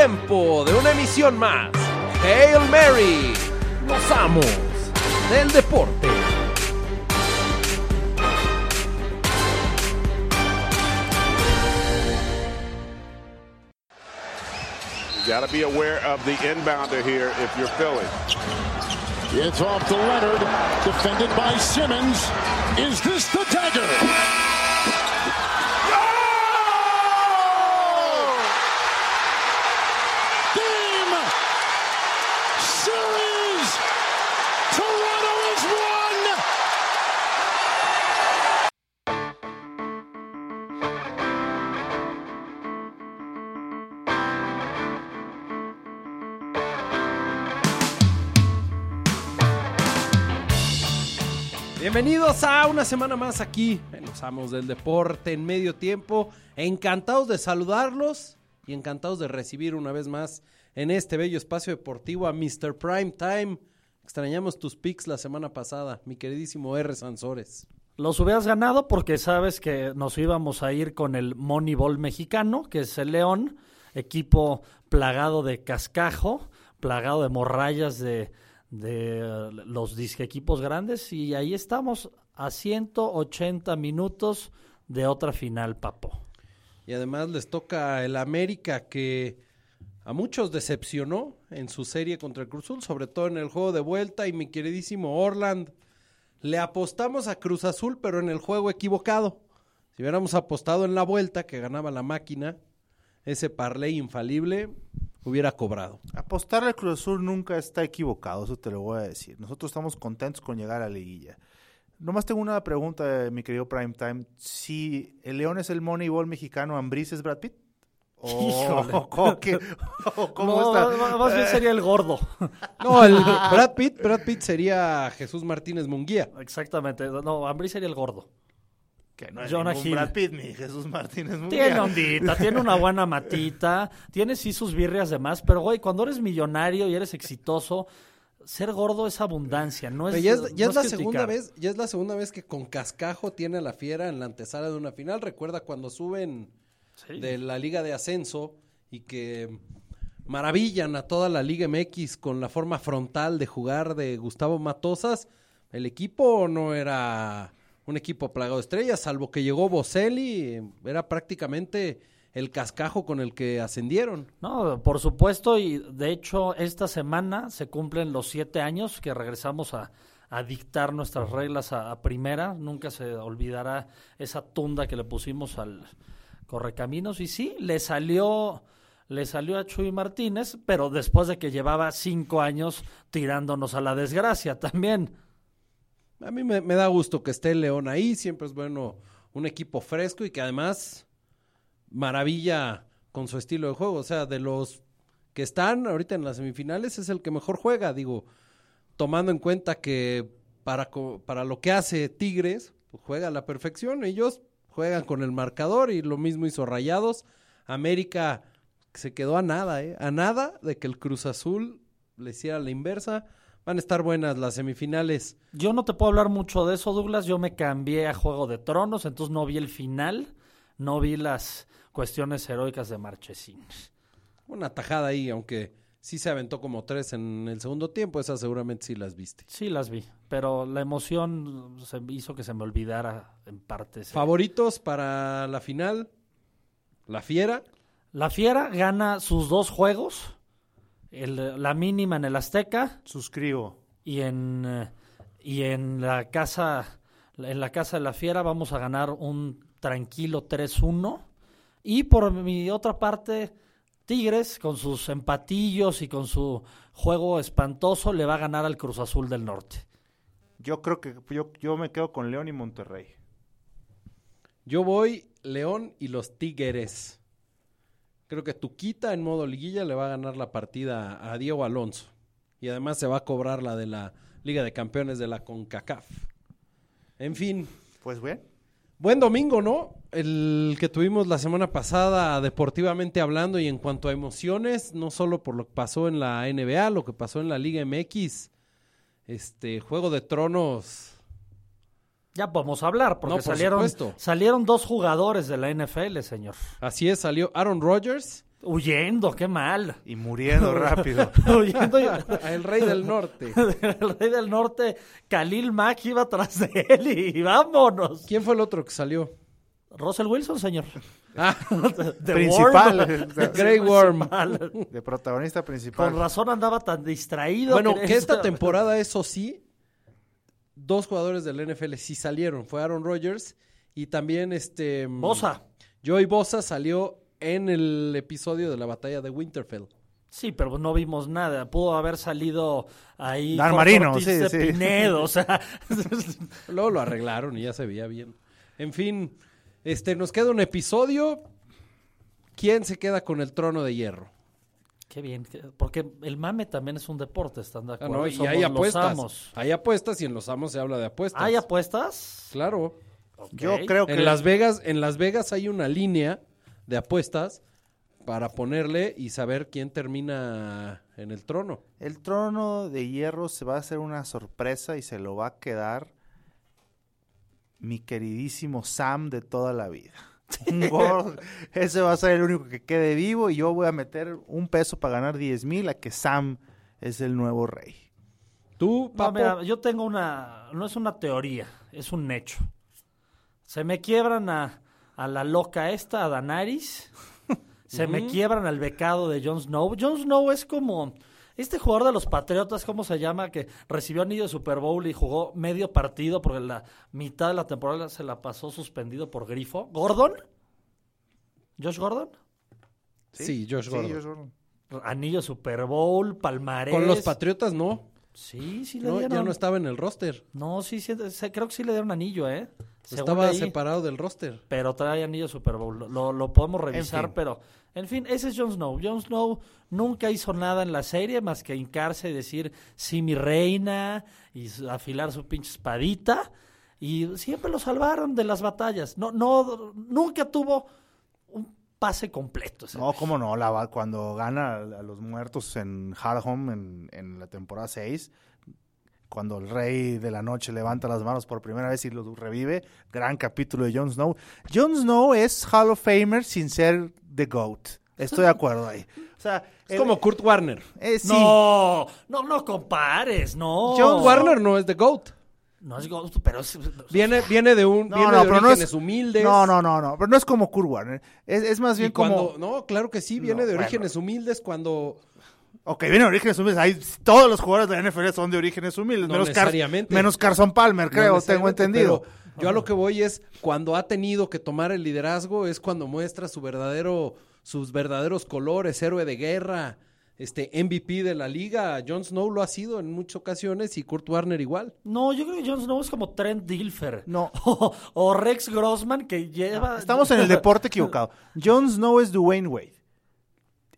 tiempo de una emisión más. Hail Mary, los amos del deporte. You got to be aware of the inbounder here if you're Philly. It's off to Leonard, defended by Simmons. Is this the dagger? Bienvenidos a una semana más aquí en Los Amos del Deporte en medio tiempo. Encantados de saludarlos y encantados de recibir una vez más en este bello espacio deportivo a Mr. Prime Time. Extrañamos tus picks la semana pasada, mi queridísimo R. Sansores. Los hubieras ganado porque sabes que nos íbamos a ir con el Moneyball mexicano, que es el León, equipo plagado de cascajo, plagado de morrayas de, de los disque equipos grandes, y ahí estamos a 180 minutos de otra final, papo. Y además les toca el América que a muchos decepcionó en su serie contra el Cruz Azul, sobre todo en el juego de vuelta. Y mi queridísimo Orland, le apostamos a Cruz Azul, pero en el juego equivocado. Si hubiéramos apostado en la vuelta, que ganaba la máquina, ese parlay infalible hubiera cobrado. Apostarle al Cruz Azul nunca está equivocado, eso te lo voy a decir. Nosotros estamos contentos con llegar a la liguilla. Nomás tengo una pregunta, mi querido Prime Time. Si el León es el Moneyball mexicano, ¿Ambris es Brad Pitt? ¿O, Híjole. o cómo, No, está? Más bien sería el gordo. No, el Brad Pitt, Brad Pitt sería Jesús Martínez Munguía. Exactamente. No, Ambrí sería el gordo. Que no es Jonah Hill. Brad Pitt ni Jesús Martínez Munguía. Tiene ondita, tiene una buena matita, tiene sí sus birrias de más, pero güey, cuando eres millonario y eres exitoso, ser gordo es abundancia, no es Pero ya es, ya no es la criticar. segunda vez, ya es la segunda vez que con cascajo tiene a la fiera en la antesala de una final. Recuerda cuando suben Sí. de la Liga de Ascenso y que maravillan a toda la Liga MX con la forma frontal de jugar de Gustavo Matosas. El equipo no era un equipo plagado de estrellas, salvo que llegó Boselli, era prácticamente el cascajo con el que ascendieron. No, por supuesto, y de hecho esta semana se cumplen los siete años que regresamos a, a dictar nuestras reglas a, a primera. Nunca se olvidará esa tunda que le pusimos al Correcaminos. Y sí, le salió, le salió a Chuy Martínez, pero después de que llevaba cinco años tirándonos a la desgracia también. A mí me, da gusto que esté el León ahí, siempre es bueno un equipo fresco y que además maravilla con su estilo de juego. O sea, de los que están ahorita en las semifinales es el que mejor juega, digo, tomando en cuenta que para, para lo que hace Tigres, pues, juega a la perfección. Ellos juegan con el marcador y lo mismo hizo Rayados. América se quedó a nada, ¿eh? A nada de que el Cruz Azul le hiciera la inversa. Van a estar buenas las semifinales. Yo no te puedo hablar mucho de eso, Douglas. Yo me cambié a Juego de Tronos, entonces no vi el final, no vi las cuestiones heroicas de Marchesín. Una tajada ahí, aunque sí se aventó como tres en el segundo tiempo, esas seguramente sí las viste. Sí, las vi, pero la emoción se hizo que se me olvidara en partes. Favoritos para la final, la Fiera. La Fiera gana sus dos juegos, el- la mínima en el Azteca Suscribo. y en, eh, y en la casa en la casa de la Fiera vamos a ganar un tranquilo 3-1 y por mi otra parte Tigres con sus empatillos y con su juego espantoso le va a ganar al Cruz Azul del Norte. Yo creo que yo, yo me quedo con León y Monterrey. Yo voy León y los Tigres. Creo que Tuquita en modo liguilla le va a ganar la partida a Diego Alonso. Y además se va a cobrar la de la Liga de Campeones de la CONCACAF. En fin, Pues bien. Buen domingo, ¿no? El que tuvimos la semana pasada deportivamente hablando y en cuanto a emociones, no solo por lo que pasó en la NBA, lo que pasó en la Liga MX, este Juego de Tronos. Ya podemos hablar, porque No, por salieron, supuesto. salieron dos jugadores de la NFL, señor. Así es, salió Aaron Rodgers Huyendo, qué mal. Y muriendo rápido. Huyendo. y- El rey del norte. el rey del norte, Khalil Mack iba tras de él y vámonos. ¿Quién fue el otro que salió? Russell Wilson, señor. Ah, Principal. Grey Worm. De protagonista principal. Con razón andaba tan distraído. Bueno, que esta- temporada, eso sí, dos jugadores del NFL sí salieron. Fue Aaron Rodgers y también este... Bosa. Joey Bosa salió en el episodio de la batalla de Winterfell. Sí, pero no vimos nada. Pudo haber salido ahí. Dan Marino, Ortiz sí, de sí. Pinedo, o sea. Luego lo arreglaron y ya se veía bien. En fin, este nos queda un episodio. ¿Quién se queda con el trono de hierro? Qué bien. que- Porque el mame también es un deporte, ¿están de Ah, no, y Somos hay los apuestas. amos. Hay apuestas y en los amos se habla de apuestas. ¿Hay apuestas? Claro. Yo creo que En Las Vegas, en Las Vegas hay una línea de apuestas para ponerle y saber quién termina en el trono. el trono de hierro se va a hacer una sorpresa y se lo va a quedar mi queridísimo Sam de toda la vida. Un gordo. Ese va a ser el único que quede vivo y yo voy a meter un peso para ganar 10 mil a que Sam es el nuevo rey. Tú, No, Papo, mira, yo tengo una, no es una teoría, es un hecho. Se me quiebran a, a la loca esta, a Danaris. Se me quiebran al becado de Jon Snow. Jon Snow es como este jugador de los Patriotas, ¿cómo se llama? Que recibió anillo de Super Bowl y jugó medio partido porque la mitad de la temporada se la pasó suspendido por grifo. ¿Gordon? ¿Josh Gordon? sí, Josh Sí, Gordon. Josh Gordon. Anillo Super Bowl, palmarés. Con los Patriotas no. Sí, sí le No, dieron. ya no estaba en el roster. No, sí, sí, se- creo que sí le dieron anillo, ¿eh? Según estaba separado del roster. Pero trae anillo Super Bowl. Lo- Lo, podemos revisar, fin. pero... En fin, ese es Jon Snow. Jon Snow nunca hizo nada en la serie más que hincarse y decir, sí, mi reina, y afilar su pinche espadita. Y siempre lo salvaron de las batallas. No, no, nunca tuvo un pase completo. No, cómo no, la, cuando gana a, los muertos en Hard Home en, en la temporada 6, cuando el rey de la noche levanta las manos por primera vez y los revive, gran capítulo de Jon Snow. Jon Snow es Hall of Famer sin ser The GOAT. Estoy de acuerdo ahí. O sea, Es el- como Kurt Warner. eh, sí. No, no, no compares, no. Jon Warner no es The GOAT. No es Ghost, pero es... Viene, viene de un No, viene no, de pero no orígenes es- humildes. No, no, no, no, pero no es como Kurt Warner. Es, es más Y bien cuando, como... no, claro que sí, viene No, de bueno. orígenes humildes cuando Ok, viene de orígenes humildes. Ahí, todos los jugadores de la NFL son de orígenes humildes. No menos, Car- necesariamente. menos Carson Palmer, No creo, tengo entendido. yo a lo que voy es cuando ha tenido que tomar el liderazgo es cuando muestra su verdadero, sus verdaderos colores, héroe de guerra, este MVP de la liga. Jon Snow lo ha sido en muchas ocasiones y Kurt Warner igual. No, yo creo que Jon Snow es como Trent Dilfer. No. O, o Rex Grossman que lleva... Estamos en el deporte equivocado. Jon Snow es Dwayne Wade.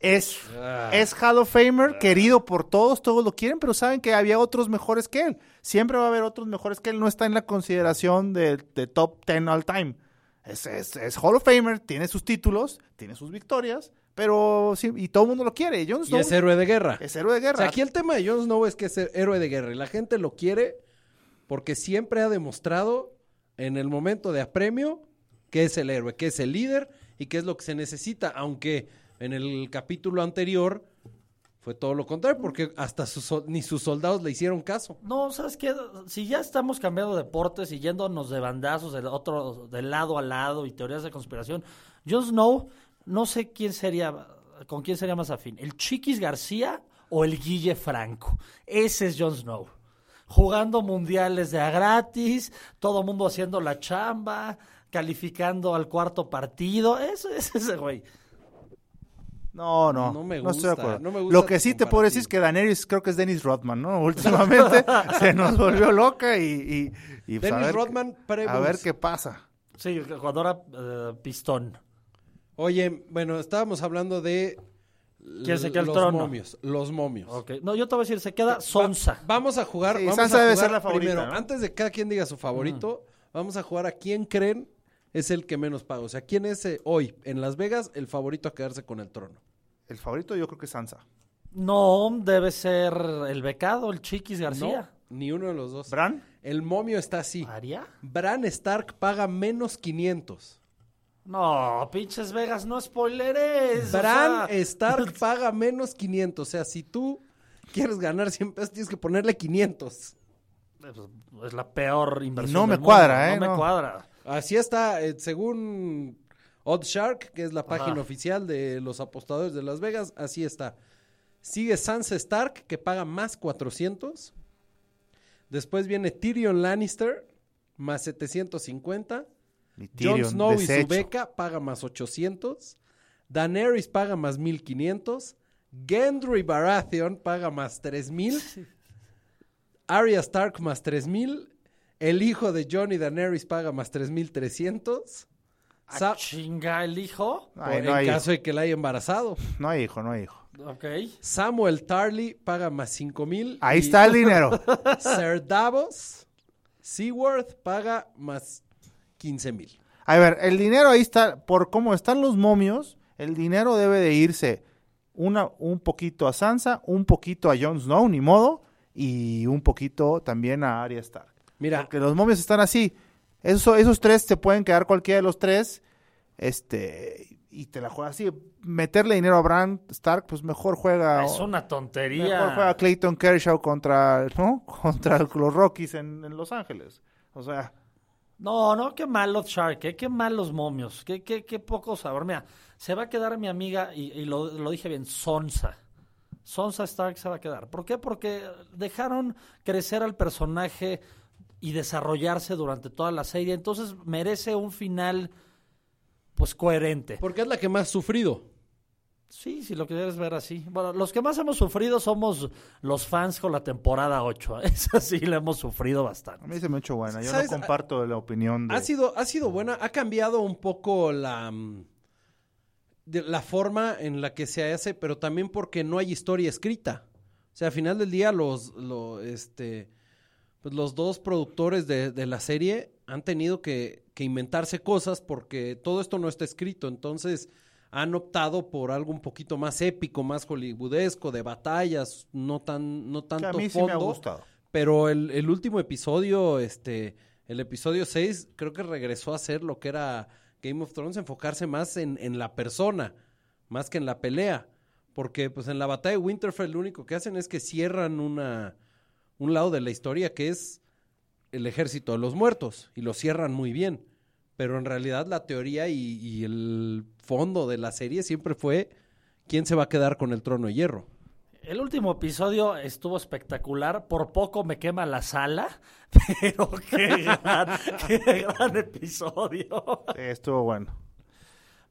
Es, Ah. es Hall of Famer, querido por todos, todos lo quieren, pero saben que había otros mejores que él. Siempre va a haber otros mejores que él, no está en la consideración de, de top 10 all time. Es, es, es Hall of Famer, tiene sus títulos, tiene sus victorias, pero sí, y todo el mundo lo quiere. Y es héroe de guerra. es héroe de O guerra. sea, aquí el tema de Jon Snow es que es héroe de guerra y la gente lo quiere porque siempre ha demostrado en el momento de apremio que es el héroe, que es el líder y que es lo que se necesita, aunque en el capítulo anterior fue todo lo contrario, porque hasta sus, ni sus soldados le hicieron caso. No, ¿sabes qué? Si ya estamos cambiando deportes y yéndonos de bandazos del otro, de lado a lado y teorías de conspiración, Jon Snow, no sé quién sería, con quién sería más afín, el Chiquis García o el Guille Franco. Ese es Jon Snow. Jugando mundiales de a gratis, todo mundo haciendo la chamba, calificando al cuarto partido. Eso es ese güey. No, no, No no, me estoy de gusta, acuerdo. no me gusta Lo que sí te puedo decir es que Daenerys creo que es Dennis Rodman, ¿no? Últimamente se nos volvió loca y, y, y, pues, a Dennis ver- Rodman, a ver qué pasa. Sí, cuando era eh, pistón. Oye, bueno, estábamos hablando de ¿Quién se queda el los trono? momios, los momios. Ok. No, yo te voy a decir, se queda Sonsa. Va- vamos a jugar. Sí, vamos Sansa a debe jugar ser la favorita, Primero, ¿no? antes de que cada quien diga su favorito, vamos a jugar a quién creen es el que menos paga. O sea, quién es eh, hoy en Las Vegas el favorito a quedarse con el trono. El favorito yo creo que es Sansa. No, debe ser el becado, el Chiquis García. No, ni uno de los dos. ¿Bran? El momio está así. ¿Aria? Bran Stark paga menos 500. No, pinches Vegas, no spoileres. o Bran sea, Stark paga menos 500. O sea, si tú quieres ganar 100 pesos, tienes que ponerle 500. pues, es la peor inversión. no me del mundo, cuadra, ¿eh? No me No. cuadra. Así está, eh, según Oddshark, que es la página Ajá. oficial de los apostadores de Las Vegas, así está. Sigue Sansa Stark, que paga más 400. Después viene Tyrion Lannister, más 750. Mi Jon Snow y su beca paga más 800. Daenerys paga más 1500. Gendry Baratheon paga más 3000. Arya Stark más 3000. El hijo de Jon y Daenerys paga más 3300. Ah, Sa- chinga, el hijo. Ay, por- no en hay caso de que la haya embarazado. No hay hijo, no hay hijo. Ok. Samuel Tarly paga más 5000. Ahí y está el dinero. Ser Davos Seaworth paga más 15000. A ver, el dinero ahí está, por cómo están los momios, el dinero debe de irse una, un poquito a Sansa, un poquito a Jon Snow, ni modo, y un poquito también a Arya Stark. Mira, Porque los momios están así. Eso, esos tres se pueden quedar cualquiera de los tres, este, y te la juegas así. Meterle dinero a Bran Stark, pues mejor juega. Es una Mejor juega tontería. Clayton Kershaw contra, ¿no? contra los Rockies en, en Los Ángeles. O sea, No, no, qué malos Shark, ¿eh? qué malos momios, qué, qué, qué poco sabor. Mira, se va a quedar mi amiga, y, y lo, lo dije bien, Sonsa. Sonsa Stark se va a quedar. ¿Por qué? Porque dejaron crecer al personaje y desarrollarse durante toda la serie. Entonces merece un final, pues, coherente. porque es la que más ha sufrido. Sí, si lo quieres ver así. Bueno, los que más hemos sufrido somos los fans con la temporada 8. Esa sí la hemos sufrido bastante. a mí se me ha hecho buena. Yo ¿Sabes? no comparto la opinión de... Ha sido, ha sido buena, ha cambiado un poco la, mm, de la forma en la que se hace, pero también porque no hay historia escrita. O sea, al final del día los, lo- este, pues los dos productores de, de la serie han tenido que, que inventarse cosas porque todo esto no está escrito. Entonces han optado por algo un poquito más épico, más hollywoodesco, de batallas, no tan, no que tanto a mí sí fondo. me ha gustado. Pero el, el último episodio, este, el episodio 6, creo que regresó a ser lo que era Game of Thrones, enfocarse más en, en la persona, más que en la pelea. Porque pues en la batalla de Winterfell lo único que hacen es que cierran una, un lado de la historia que es el ejército de los muertos y lo cierran muy bien. Pero en realidad la teoría y, y el fondo de la serie siempre fue quién se va a quedar con el trono de hierro. El último episodio estuvo espectacular. Por poco me quema la sala, pero qué gran, qué gran episodio. Sí, estuvo bueno.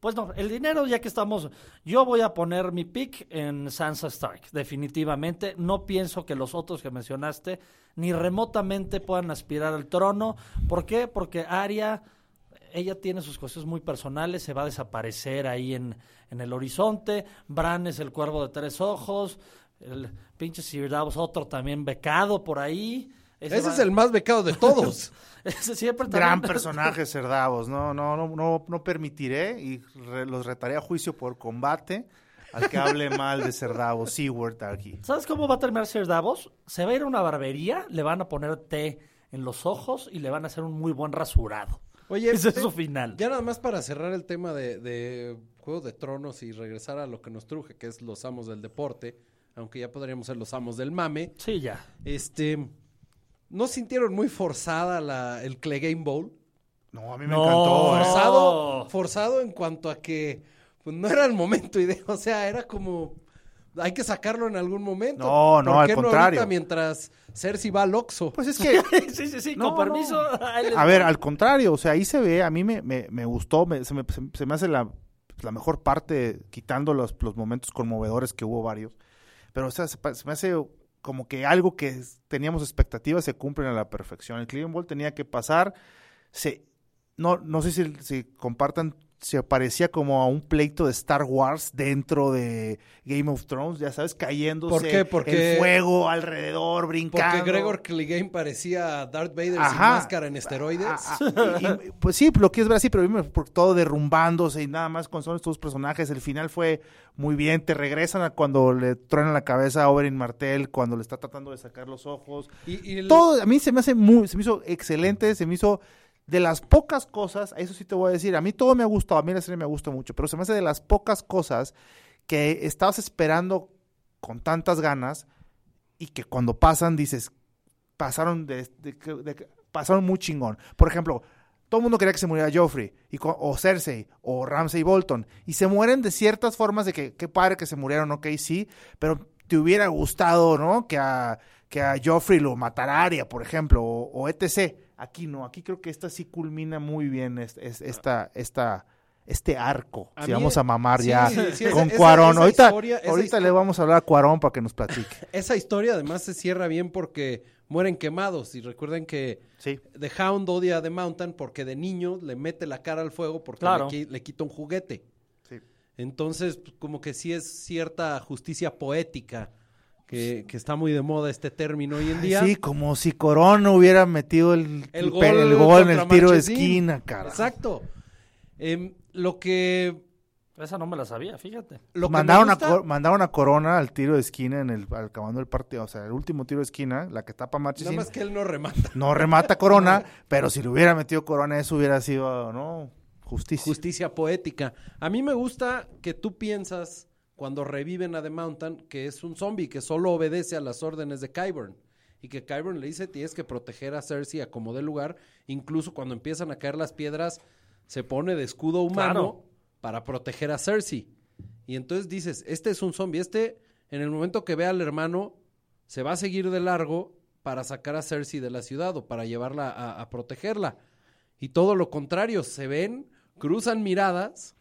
Pues no, el dinero, ya que estamos. Yo voy a poner mi pick en Sansa Stark, definitivamente. No pienso que los otros que mencionaste ni remotamente puedan aspirar al trono. ¿Por qué? Porque Arya, ella tiene sus cuestiones muy personales, se va a desaparecer ahí en, en el horizonte. Bran es el cuervo de tres ojos. El pinche Sir Davos, otro también becado por ahí. Ese va- es el más becado de todos. ese siempre Gran personaje, Cerdavos. No, no, no, no, no permitiré y re- los retaré a juicio por combate al que hable mal de Cerdavos. Seward aquí. ¿Sabes cómo va a terminar Sir Davos? Se va a ir a una barbería, le van a poner té en los ojos y le van a hacer un muy buen rasurado. Oye, Ese es eh, su final. Ya nada más para cerrar el tema de, de Juego de Tronos y regresar a lo que nos truje, que es los amos del deporte, aunque ya podríamos ser los amos del mame. Sí, ya. Este, ¿no sintieron muy forzada la, el Clay Game Bowl? No, a mí me No. encantó. ¿eh? Forzado, forzado en cuanto a que pues, no era el momento ideal, o sea, era como hay que sacarlo en algún momento. No, no, ¿Por al qué contrario. ahorita mientras Cersei va al Oxxo? Pues es que, sí, sí, sí, No, con permiso. a ver, al contrario, o sea, ahí se ve, a mí me, me, me gustó, me- se, me, se- se me hace la, la mejor parte, quitando los, los momentos conmovedores que hubo varios. Pero, o sea, se me hace como que algo que teníamos expectativas se cumplen a la perfección. El Cleveland Bowl tenía que pasar, se, no, no sé si, si compartan, se parecía como a un pleito de Star Wars dentro de Game of Thrones, ya sabes, cayéndose ¿Por qué? Porque- el fuego alrededor, brincando. Porque Gregor Clegane parecía Darth Vader sin Ajá. máscara en esteroides. Ah, ah, y- y, pues sí, lo quieres ver así, pero por todo derrumbándose y nada más con son estos personajes. El final fue muy bien. Te regresan a cuando le truenan la cabeza a Oberyn Martel, cuando le está tratando de sacar los ojos. Y, y el- Todo a mí se me hace muy, se me hizo excelente, se me hizo de las pocas cosas, eso sí te voy a decir, a mí todo me ha gustado, a mí la serie me gusta mucho, pero se me hace de las pocas cosas que estabas esperando con tantas ganas y que cuando pasan dices, pasaron de, pasaron muy chingón. Por ejemplo, todo el mundo quería que se muriera Joffrey, o Cersei, o Ramsay Bolton, y se mueren de ciertas formas de que, qué padre que se murieron, ok, sí, pero te hubiera gustado, ¿no? Que a, que a Joffrey lo matara Arya, por ejemplo, o, o etc. Aquí no, aquí creo que esta sí culmina muy bien es- es- esta, esta, este arco. A si vamos a mamar sí, ya sí, sí, esa- con esa- Cuarón. esa ahorita historia- ahorita le vamos a hablar a Cuarón para que nos platique. Esa historia además se cierra bien porque mueren quemados. Y recuerden que. The Hound odia a The Mountain porque de niño le mete la cara al fuego porque Claro. le, le quita un juguete. Entonces, pues, como que sí es cierta justicia poética, que, que está muy de moda este término hoy en día. Sí, como si Corón no hubiera metido el, El gol pe- el gol en el tiro de esquina, cara. Exacto. Em, lo que... Esa no me la sabía, fíjate. Lo mandaron, a, gusta- Cor- mandaron a Corona al tiro de esquina en el al acabando el partido, o sea, el último tiro de esquina, la que tapa Nada Marchesín. más que él no remata. No remata Corona, pero si le hubiera metido Corona eso hubiera sido, ¿no? Justicia. Justicia poética. A mí me gusta que tú piensas cuando reviven a The Mountain que es un zombie que solo obedece a las órdenes de Kyburn. Y que Kyburn le dice tienes que proteger a Cersei a como dé lugar. Incluso cuando empiezan a caer las piedras, se pone de escudo humano Claro. para proteger a Cersei. Y entonces dices, este es un zombie. Este, en el momento que vea al hermano, se va a seguir de largo para sacar a Cersei de la ciudad o para llevarla a, a protegerla. Y todo lo contrario, se ven, cruzan miradas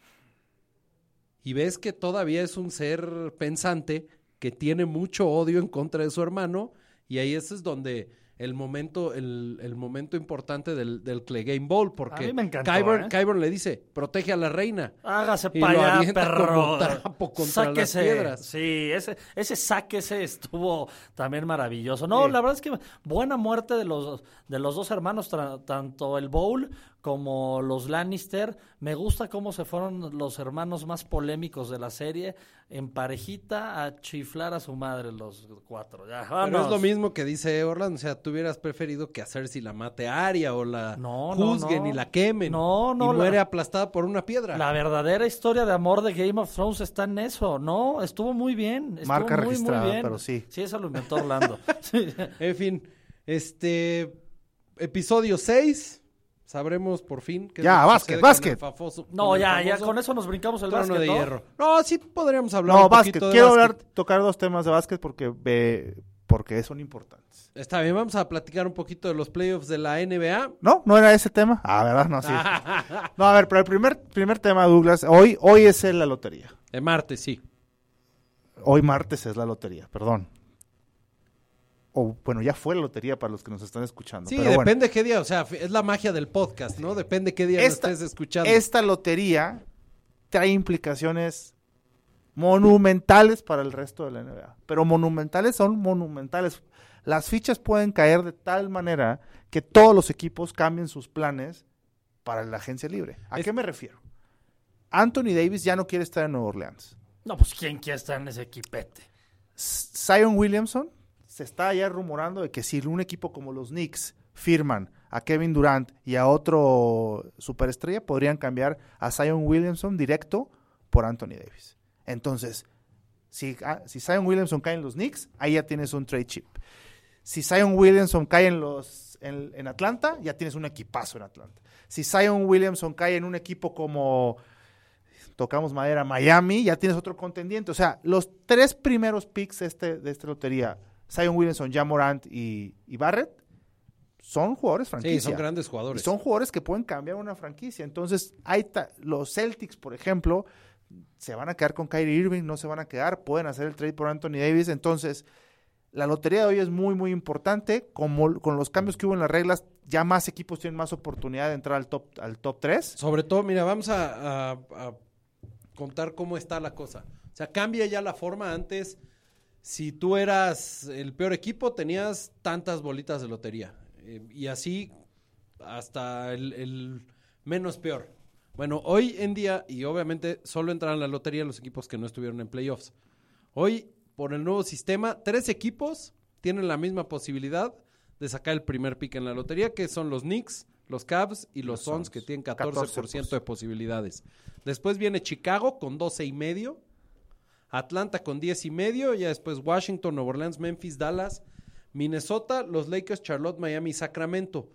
y ves que todavía es un ser pensante que tiene mucho odio en contra de su hermano y ahí ese es donde el momento, el, el momento importante del, del Bowl, porque A mí me encantó, Qyburn, ¿eh? Qyburn le dice, protege a la reina. Hágase Y para lo allá, perro. como trapo contra las piedras. Sí, ese, ese sáquese estuvo también maravilloso. No, la verdad es que buena muerte de los, de los dos hermanos, tanto el Bowl como los Lannister. Me gusta cómo se fueron los hermanos más polémicos de la serie en parejita a chiflar a su madre los cuatro. Ya, Pero es lo mismo que dice Orlando, o sea, tú hubieras preferido que a Cersei la mate a Arya o la No, juzguen no. y la quemen No, no, y la- muere aplastada por una piedra. La verdadera historia de amor de Game of Thrones está en eso, ¿no? Estuvo muy bien. Estuvo Marca muy, muy registrada, bien. pero sí. Sí, eso lo inventó Orlando. Sí. En fin, este episodio 6 sabremos por fin qué es Ya, que básquet, básquet. No, ya, ya, con eso nos brincamos el básquet, de ¿no? hierro. No, sí podríamos hablar No, un básquet. poquito de Quiero básquet. hablar, tocar dos temas de básquet porque ve, porque son importantes. Está bien, vamos a platicar un poquito de los playoffs de la NBA. ¿No? ¿No era ese tema? Ah, ¿verdad? No, sí. No, a ver, pero el primer, primer tema, Douglas, hoy, hoy es la lotería. El martes, sí. Hoy martes es la lotería, perdón. O bueno, ya fue la lotería para los que nos están escuchando. Sí, pero bueno. depende qué día, o sea, es la magia del podcast, ¿no? Depende qué día Esta- lo estés escuchando. Esta lotería trae implicaciones monumentales para el resto de la NBA. Pero monumentales son monumentales. Las fichas pueden caer de tal manera que todos los equipos cambien sus planes para la agencia libre. ¿A Es- qué me refiero? Anthony Davis ya no quiere estar en Nueva Orleans. No, pues ¿quién quiere estar en ese equipete? Zion Williamson se está ya rumorando de que si un equipo como los Knicks firman a Kevin Durant y a otro superestrella, podrían cambiar a Zion Williamson directo por Anthony Davis. Entonces, si, ah, si Zion Williamson cae en los Knicks, ahí ya tienes un trade chip. Si Zion Williamson cae en los en, Atlanta, ya tienes un equipazo en Atlanta. Si Zion Williamson cae en un equipo como tocamos madera, Miami, ya tienes otro contendiente. O sea, los tres primeros picks este, de esta lotería, Zion Williamson, Jamorant y, y Barrett, son jugadores franquicia. Sí, son grandes Y jugadores. son jugadores que pueden cambiar una franquicia. Entonces, hay los Celtics, por ejemplo, se van a quedar con Kyrie Irving, no se van a quedar, pueden hacer el trade por Anthony Davis. Entonces, la lotería de hoy es muy, muy importante. Como con los cambios que hubo en las reglas, ya más equipos tienen más oportunidad de entrar al top, al top 3. Sobre todo, mira, vamos a, a- a contar cómo está la cosa. O sea, cambia ya la forma. Antes, si tú eras el peor equipo, tenías tantas bolitas de lotería. Eh, y así hasta el, el menos peor. Bueno, hoy en día, y obviamente solo entran a la lotería los equipos que no estuvieron en playoffs. Hoy, por el nuevo sistema, tres equipos tienen la misma posibilidad de sacar el primer pick en la lotería, que son los Knicks, los Cavs y los, Suns, que tienen 14%, de posibilidades. Después viene Chicago con 12 y medio, Atlanta con 10 y medio, ya después Washington, Nueva Orleans, Memphis, Dallas, Minnesota, los Lakers, Charlotte, Miami, Sacramento.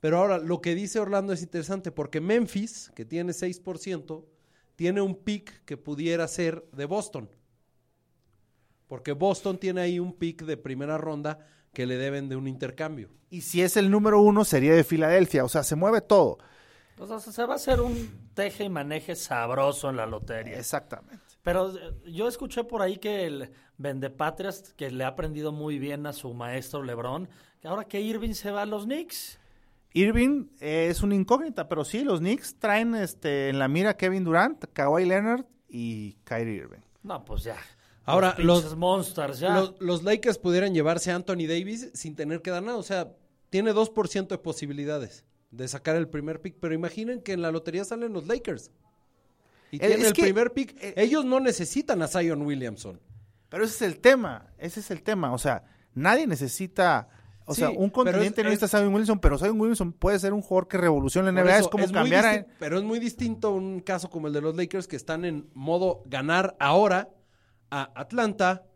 Pero ahora lo que dice Orlando es interesante porque Memphis, que tiene 6%, tiene un pick que pudiera ser de Boston. Porque Boston tiene ahí un pick de primera ronda que le deben de un intercambio. Y si es el número uno, sería de Filadelfia. O sea, se mueve todo. O sea, se va a hacer un teje y maneje sabroso en la lotería. Exactamente. Pero eh, yo escuché por ahí que el Vendepatrias, que le ha aprendido muy bien a su maestro Lebron, que ahora que Irving se va a los Knicks. Irving es una incógnita, pero sí, los Knicks traen este, en la mira Kevin Durant, Kawhi Leonard y Kyrie Irving. No, pues ya. Ahora, los, los, Monsters ya. los, los Lakers pudieran llevarse a Anthony Davis sin tener que dar nada. O sea, tiene 2% de posibilidades de sacar el primer pick. Pero imaginen que en la lotería salen los Lakers. Y Eh, tienen es el que- primer pick. eh, Ellos no necesitan a Zion Williamson. Pero ese es el tema, ese es el tema. O sea, nadie necesita, o Sí, sea, un continente es- no necesita es- a Zion Williamson, pero Zion Williamson puede ser un jugador que revolucione la NBA. eso, es como cambiar a... Pero es muy distinto un caso como el de los Lakers que están en modo ganar ahora a Atlanta,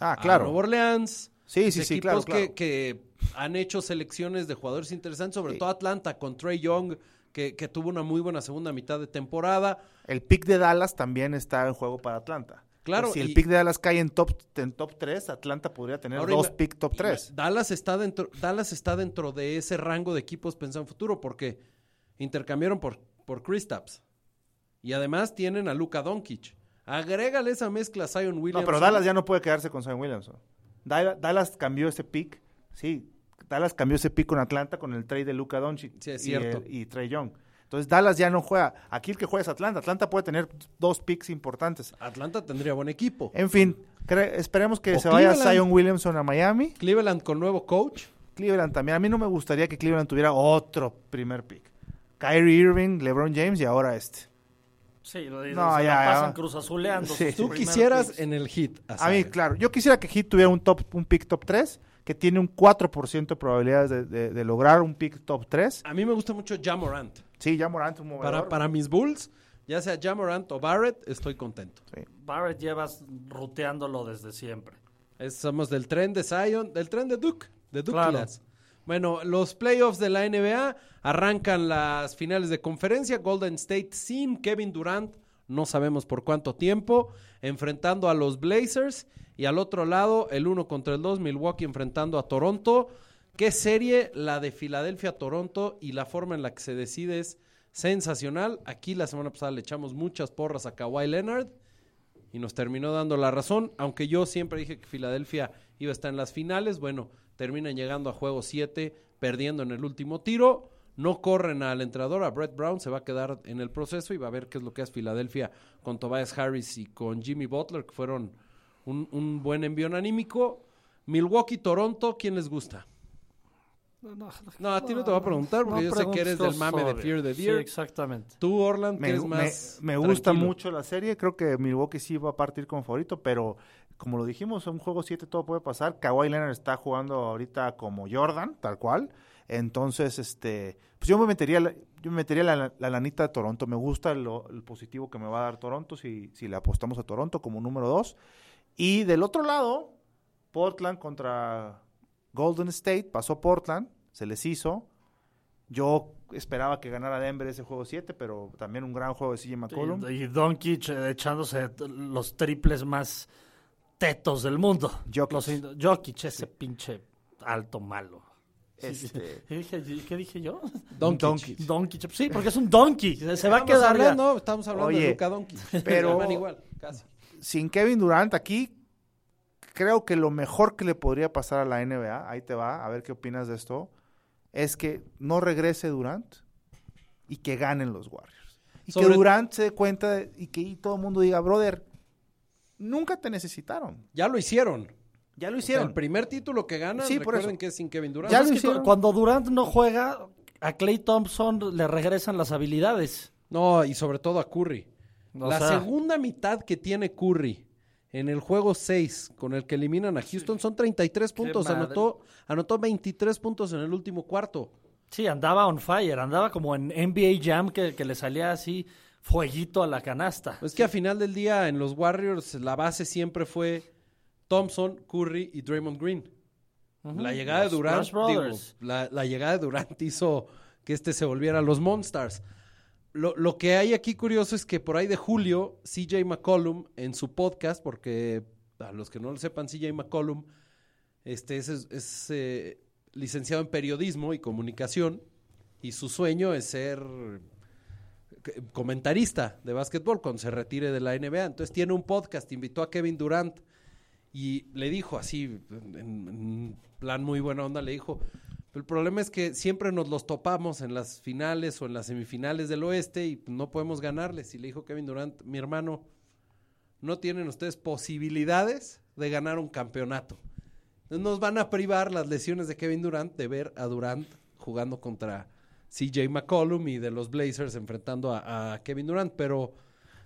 Ah, a claro. Nueva Orleans. Sí, sí, sí, claro, que, que han hecho selecciones de jugadores interesantes, sobre Sí. todo Atlanta con Trey Young, que, que tuvo una muy buena segunda mitad de temporada. El pick de Dallas también está en juego para Atlanta. Claro, Si el y- pick de Dallas cae en top, en top 3, Atlanta podría tener dos pick top ima- 3. Dallas está dentro, Dallas está dentro de ese rango de equipos pensando en futuro porque intercambiaron por, por Kristaps. Y además tienen a Luka Doncic. Agrégale esa mezcla a Zion No, Williamson. pero Dallas ya no puede quedarse con Zion Williamson. Dal- Dallas cambió ese pick, sí. Dallas cambió ese pick con Atlanta con el trade de Luka Doncic Sí, es y, cierto. eh, y Trey Young. Entonces Dallas ya no juega. Aquí el que juega es Atlanta. Atlanta puede tener dos picks importantes. Atlanta tendría buen equipo. En fin, esperemos que O se vaya. Zion Williamson a Miami. Cleveland con nuevo coach. Cleveland también. A mí no me gustaría que Cleveland tuviera otro primer pick. Kyrie Irving, LeBron James y ahora este. Sí, lo No, no, se ya, la ya. pasan cruzazuleando. Sí. Tú quisieras picks. en el hit. A, A mí, claro, yo quisiera que Heat tuviera un top, un pick top 3, que tiene un 4% de probabilidades de, de- de lograr un pick top 3. A mí me gusta mucho Jamorant. Sí, ya Morant un movedor. Para, para mis Bulls, ya sea Jamorant o Barrett, estoy contento. Sí. Barrett llevas ruteándolo desde siempre. Es- somos del tren de Zion, del tren de Duke, de Duke Claro. Bueno, los playoffs de la NBA arrancan las finales de conferencia. Golden State sin Kevin Durant, no sabemos por cuánto tiempo, enfrentando a los Blazers. Y al otro lado, el 1 contra el 2, Milwaukee enfrentando a Toronto. Qué serie la de Filadelfia-Toronto y la forma en la que se decide es sensacional. Aquí la semana pasada le echamos muchas porras a Kawhi Leonard y nos terminó dando la razón, aunque yo siempre dije que Filadelfia iba a estar en las finales, bueno, terminan llegando a juego 7, perdiendo en el último tiro, no corren al entrenador, a Brett Brown, se va a quedar en el proceso y va a ver qué es lo que es Filadelfia con Tobias Harris y con Jimmy Butler, que fueron un, un buen envío anímico. Milwaukee, Toronto, ¿quién les gusta? No, a ti no te voy a preguntar porque yo sé que eres del mame de Fear the Sí, Deer. exactamente. Tú, Orland, que Me, más me gusta tranquilo. mucho la serie. Creo que Milwaukee sí va a partir como favorito, pero como lo dijimos, en un juego 7 todo puede pasar. Kawhi Leonard está jugando ahorita como Jordan, tal cual. Entonces, este, pues yo me metería, la- yo me metería la, la lanita de Toronto. Me gusta lo- el positivo que me va a dar Toronto si, si le apostamos a Toronto como número 2. Y del otro lado, Portland contra Golden State. Pasó Portland, se les hizo. Yo esperaba que ganara Denver ese juego 7, pero también un gran juego de CJ McCollum. Y, y Doncic eh, echándose los triples más tetos del mundo. Jokic. Los Jokic, ese pinche alto malo. Este, ¿Qué dije, qué dije yo? Doncic. Doncic. Doncic. Sí, porque es un donkey. Se va a quedar ya. hablando, estamos hablando de Luka Doncic. pero- igual, casi. sin Kevin Durant aquí, creo que lo mejor que le podría pasar a la NBA, ahí te va, a ver qué opinas de esto, es que no regrese Durant y que ganen los Warriors. Y Sobre- que Durant se dé cuenta de- y que todo el mundo diga, brother, nunca te necesitaron. Ya lo hicieron. Ya lo O sea, hicieron. el primer título que ganan, Sí, por recuerden eso. que es sin Kevin Durant. Ya lo hicieron. cu- cuando Durant no juega, a Clay Thompson le regresan las habilidades. No, y sobre todo a Curry. O la sea- segunda mitad que tiene Curry en el juego 6 con el que eliminan a Houston son 33 puntos. Anotó, anotó 23 puntos en el último cuarto. Sí, andaba on fire, andaba como en NBA Jam que, que le salía así fueguito a la canasta. Es que a final del día en los Warriors la base siempre fue Thompson, Curry y Draymond Green. La llegada de Durant, digo, la llegada de Durant hizo que este se volviera los Monsters. Lo, lo que hay aquí curioso es que por ahí de julio, CJ McCollum en su podcast, porque a los que no lo sepan, CJ McCollum este, es, es, eh, licenciado en periodismo y comunicación y su sueño es ser eh, comentarista de básquetbol cuando se retire de la NBA. Entonces tiene un podcast, invitó a Kevin Durant y le dijo así, en, en plan muy buena onda, le dijo, el problema es que siempre nos los topamos en las finales o en las semifinales del oeste y no podemos ganarles. Y le dijo Kevin Durant, mi hermano, no tienen ustedes posibilidades de ganar un campeonato. Nos van a privar las lesiones de Kevin Durant de ver a Durant jugando contra CJ McCollum y de los Blazers enfrentando a Kevin Durant, pero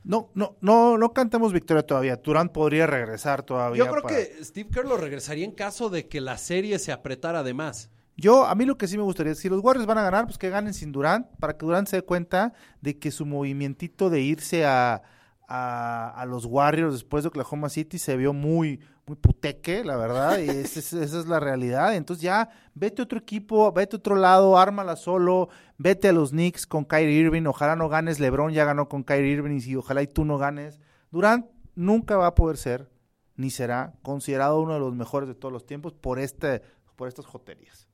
No, no, no, no cantemos victoria todavía. Durant podría regresar todavía. yo creo para- que Steve Kerr lo regresaría en caso de que la serie se apretara de más. Yo, a mí lo que sí me gustaría, si los Warriors van a ganar, pues que ganen sin Durant, para que Durant se dé cuenta de que su movimientito de irse a, a, a los Warriors después de Oklahoma City se vio muy, muy puteque, la verdad, y es, esa es la realidad. Entonces ya, vete a otro equipo, vete a otro lado, ármala solo, vete a los Knicks con Kyrie Irving, ojalá no ganes, LeBron ya ganó con Kyrie Irving, y si ojalá y tú no ganes. Durant nunca va a poder ser, ni será, considerado uno de los mejores de todos los tiempos por, este, por estas joterías.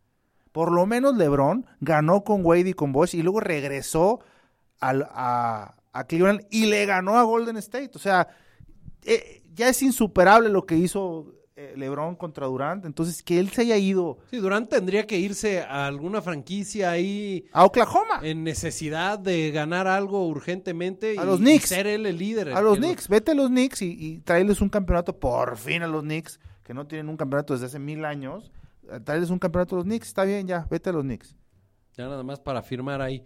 Por lo menos LeBron ganó con Wade y con Bosch y luego regresó al- a, a Cleveland y le ganó a Golden State. O sea, eh, ya es insuperable lo que hizo eh, LeBron contra Durant. Entonces, que él se haya ido Sí, Durant tendría que irse a alguna franquicia ahí a Oklahoma, en necesidad de ganar algo urgentemente A y, los y Knicks. ser él el líder. a los lo- Knicks. Vete a los Knicks y, y tráeles un campeonato por fin a los Knicks, que no tienen un campeonato desde hace mil años. Eh, Tráeles un campeonato a los Knicks. Está bien, ya, vete a los Knicks. Ya nada más para firmar ahí.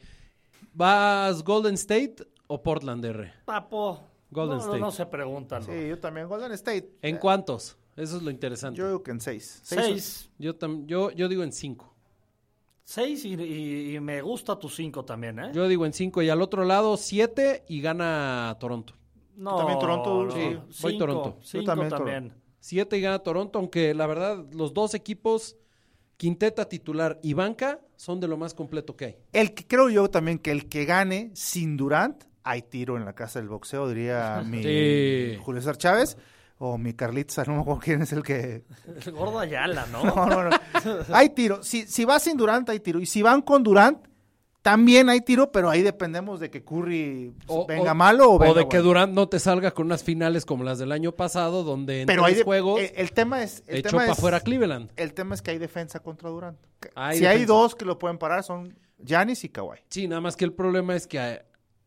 ¿Vas Golden State o Portland R? Papo, Golden no, State. no se preguntan. Sí, yo también. Golden State. ¿En Eh, cuántos? Eso es lo interesante. Yo digo que en seis. Seis. tam- yo, yo digo en cinco. Seis y, y- y me gusta tu cinco también, ¿eh? Yo digo en cinco. Y al otro lado, siete y gana Toronto. no, también Toronto, no, sí, voy cinco, Toronto. Yo también también. Siete y gana Toronto, aunque la verdad, los dos equipos, quinteta titular y banca, son de lo más completo que hay. El que creo yo también que el que gane sin Durant, hay tiro en la casa del boxeo, diría mi Sí. Julio César Chávez o mi Carlitos, no me acuerdo quién es el que. El gordo Ayala, ¿no? No, no, no. Hay tiro. Si, si va sin Durant, hay tiro. Y si van con Durant, también hay tiro, pero ahí dependemos de que Curry O- venga o- malo o venga de que. Durant no te salga con unas finales como las del año pasado, donde en Pero hay tres de- juegos el, el tema es. El echó tema para es- afuera Cleveland. El tema es que hay defensa contra Durant. Hay si hay dos que lo pueden parar, son Giannis y Kawhi. Sí, nada más que el problema es que eh,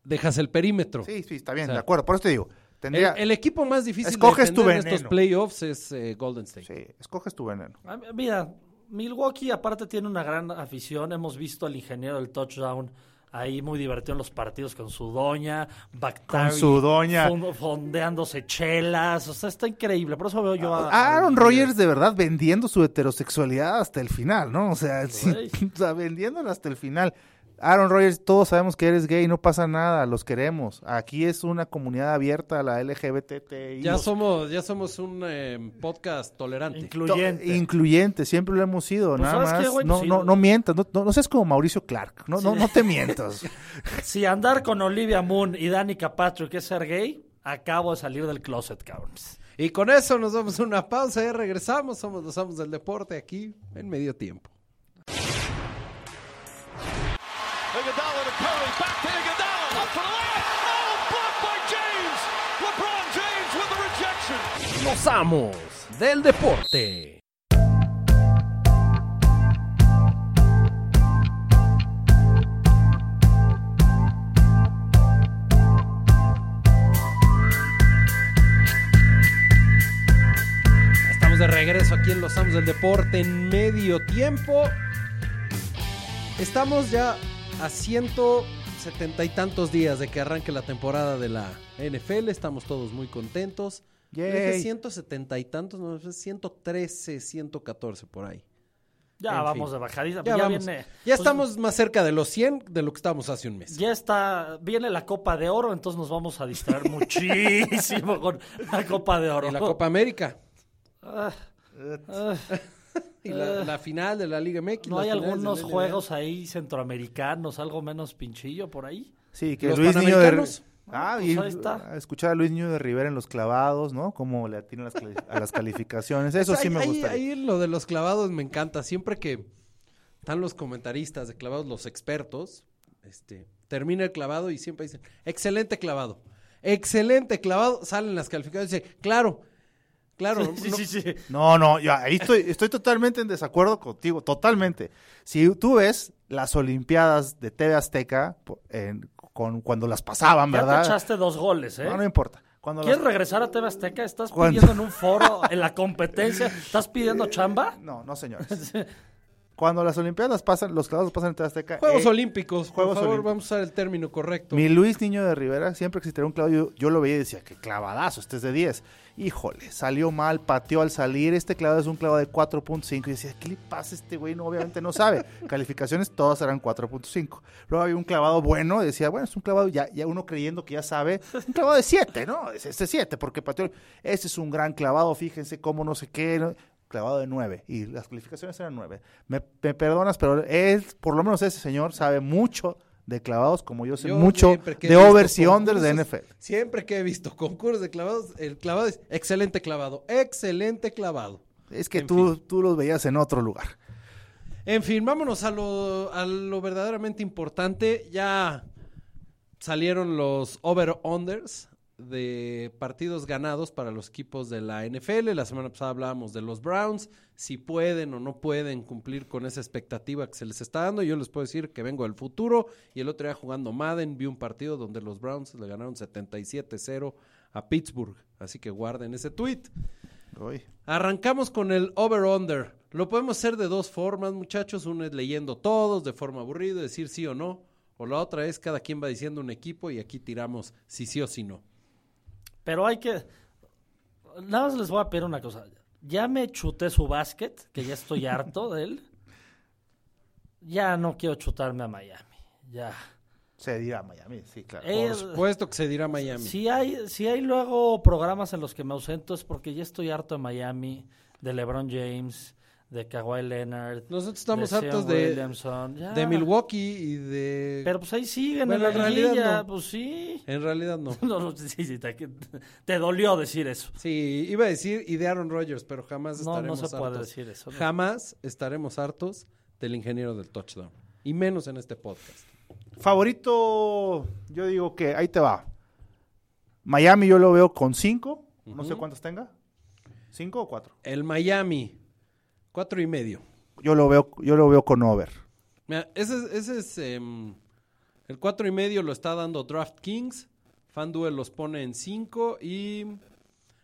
dejas el perímetro. Sí, sí, está bien, O sea, de acuerdo. Por eso te digo. El, Tendría, el equipo más difícil Escoges de tu en estos playoffs es eh, Golden State. Sí, escoges tu veneno. Ah, Mira, Milwaukee aparte tiene una gran afición. Hemos visto al ingeniero del touchdown ahí muy divertido en los partidos con su doña, Bactari, Con su doña. fon- fondeándose chelas. O sea, está increíble. Por eso veo yo a... Aaron al- Rodgers de verdad vendiendo su heterosexualidad hasta el final, ¿no? O sea, sí, o sea, vendiéndola hasta el final. Aaron Rodgers, todos sabemos que eres gay, no pasa nada, los queremos. Aquí es una comunidad abierta, la LGBTI. Ya somos, ya somos un eh, podcast tolerante. Incluyente. Incluyente, siempre lo hemos sido, Pues, nada ¿sabes qué, más. güey? no, Sí. no, no mientas, no, no, no seas como Mauricio Clark, no, no, Sí. no te mientas. Si andar con Olivia Moon y Danica Patrick es ser gay, acabo de salir del closet, cabrón. Y con eso nos damos una pausa y regresamos. Somos los amos del deporte aquí en medio tiempo. Curry, back to Iguodala, up for the layup. Oh, blocked by James. LeBron James with the rejection. Los amos del deporte. Estamos de regreso aquí en Los Amos del Deporte en medio tiempo. Estamos ya a ciento setenta y tantos días de que arranque la temporada de la NFL. Estamos todos muy contentos. Dije 170 y tantos, no, es 113, 114 por ahí. Ya En vamos fin. de bajadita. Ya, Ya, vamos. viene. ya pues, estamos más cerca de los 100 de lo que estábamos hace un mes. Ya está, viene la Copa de Oro, entonces nos vamos a distraer muchísimo con la Copa de Oro. Y la Copa América. Ah, ah, Y la, la final de la Liga MX. ¿No hay algunos juegos ahí centroamericanos, algo menos pinchillo por ahí? Sí, que Los Luis Niño de. Ah, pues y ahí está. a escuchar a Luis Niño de Rivera en los clavados, ¿no? Cómo le atinan a las calificaciones. Eso sí Ahí- me ahí- gusta. Ahí, lo de los clavados me encanta. Siempre que están los comentaristas de clavados, los expertos, este, termina el clavado y siempre dicen, excelente clavado. Excelente clavado. Salen las calificaciones y dicen, claro, claro. Sí, no- sí, sí. No, no, yo ahí estoy, estoy totalmente en desacuerdo contigo, totalmente. Si tú ves las Olimpiadas de TV Azteca, en- con, cuando las pasaban, Ya te ¿verdad? echaste dos goles, ¿eh? No, no importa. Cuando ¿Quieres las- regresar a TV Azteca? ¿Estás ¿Cuándo? pidiendo en un foro, en la competencia? ¿Estás pidiendo chamba? No, no, señores. Cuando las Olimpiadas pasan, los clavados pasan en Azteca. Juegos eh, Olímpicos, Juegos por favor, Olímpicos. vamos a usar el término correcto. Mi Luis Niño de Rivera, siempre que existiera un clavado, yo, yo lo veía y decía, que clavadazo, este es de 10. Híjole, salió mal, pateó al salir, este clavado es un clavado de 4.5. Y decía, ¿qué le pasa a este güey? No, obviamente no sabe. Calificaciones todas eran 4.5. Luego había un clavado bueno, y decía, bueno, es un clavado, ya, ya uno creyendo que ya sabe, un clavado de 7, ¿no? Es este 7, porque pateó. Ese es un gran clavado, fíjense cómo no sé qué. ¿no? Clavado de 9. Y las calificaciones eran 9. Me, me perdonas, pero él, por lo menos ese señor, sabe mucho de clavados, como yo sé Yo mucho de overs y unders de NFL. Siempre que he visto concursos de clavados, el clavado es excelente clavado, excelente clavado. Es que En tú, tú los veías en otro lugar. En fin, vámonos a lo, a lo verdaderamente importante. Ya salieron los over-unders de partidos ganados para los equipos de la NFL. La semana pasada hablábamos de los Browns, si pueden o no pueden cumplir con esa expectativa que se les está dando. Yo les puedo decir que vengo del futuro y el otro día jugando Madden vi un partido donde los Browns le ganaron 77-0 a Pittsburgh. Así que guarden ese tweet. Uy. Arrancamos con el over-under. Lo podemos hacer de dos formas, muchachos. Uno es leyendo todos de forma aburrida, decir sí o no. O la otra es cada quien va diciendo un equipo y aquí tiramos si sí o si no. Pero hay que... Nada más les voy a pedir una cosa. Ya me chuté su básquet, que ya estoy harto de él. Ya no quiero chutarme a Miami. Ya. Se dirá Miami, sí, claro. Eh, Por supuesto que se dirá Miami. Si hay, si hay luego programas en los que me ausento es porque ya estoy harto de Miami, de LeBron James, de Kawhi Leonard. Nosotros estamos de hartos de, de Milwaukee y de... Pero pues ahí siguen Bueno, en la en realidad liguilla, no. pues sí. En realidad no. No, no, sí, sí, te, te dolió decir eso. Sí, iba a decir y de Aaron Rodgers, pero jamás No, no estaremos se puede hartos. decir eso. ¿no? Jamás estaremos hartos del ingeniero del touchdown. Y menos en este podcast. Favorito, yo digo que ahí te va. Miami yo lo veo con 5. No sé cuántos tenga. ¿5 o 4? El Miami, cuatro y medio. Yo lo veo, yo lo veo con over. Mira, ese, es- ese es em, el cuatro y medio lo está dando DraftKings. FanDuel los pone en 5 y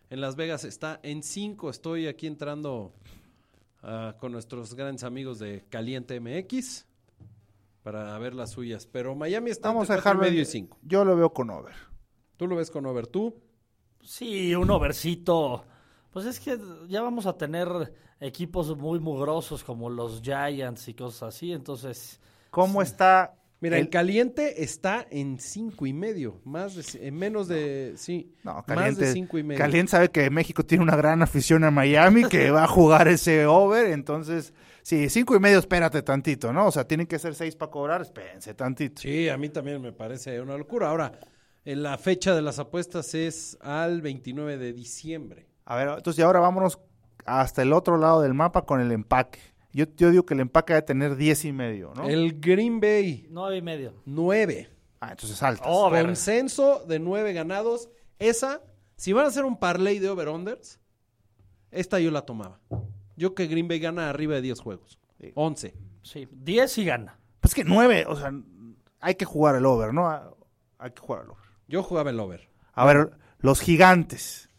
en Las Vegas está en 5. Estoy aquí entrando ah, con nuestros grandes amigos de Caliente MX para ver las suyas. Pero Miami está Vamos a dejarlo medio y 5. Yo lo veo con over. ¿Tú lo ves con over? ¿Tú? Sí, un overcito. Pues es que ya vamos a tener equipos muy mugrosos como los Giants y cosas así, entonces... ¿Cómo está? Mira, el- el caliente está en cinco y medio, más de, en menos de, sí, No, más Caliente, de cinco y medio. Caliente sabe que México tiene una gran afición a Miami, que va a jugar ese over, entonces, sí, cinco y medio, espérate tantito, ¿no? O sea, tienen que ser seis para cobrar, espérense tantito. Sí, a mí también me parece una locura. Ahora, en la fecha de las apuestas es al 29 de diciembre. A ver, entonces y ahora vámonos hasta el otro lado del mapa con el empaque. Yo, yo digo que el empaque debe tener diez y medio, ¿no? El Green Bay, Nueve y medio. 9. Ah, entonces altas. Over. Consenso de 9 ganados. Esa, si van a hacer un parlay de over-unders, esta yo la tomaba. Yo que Green Bay gana arriba de 10 juegos. Sí. 11. Sí, diez y gana. Pues que nueve, o sea, hay que jugar el over, ¿no? Hay que jugar el over. Yo jugaba el over. A ver, los gigantes,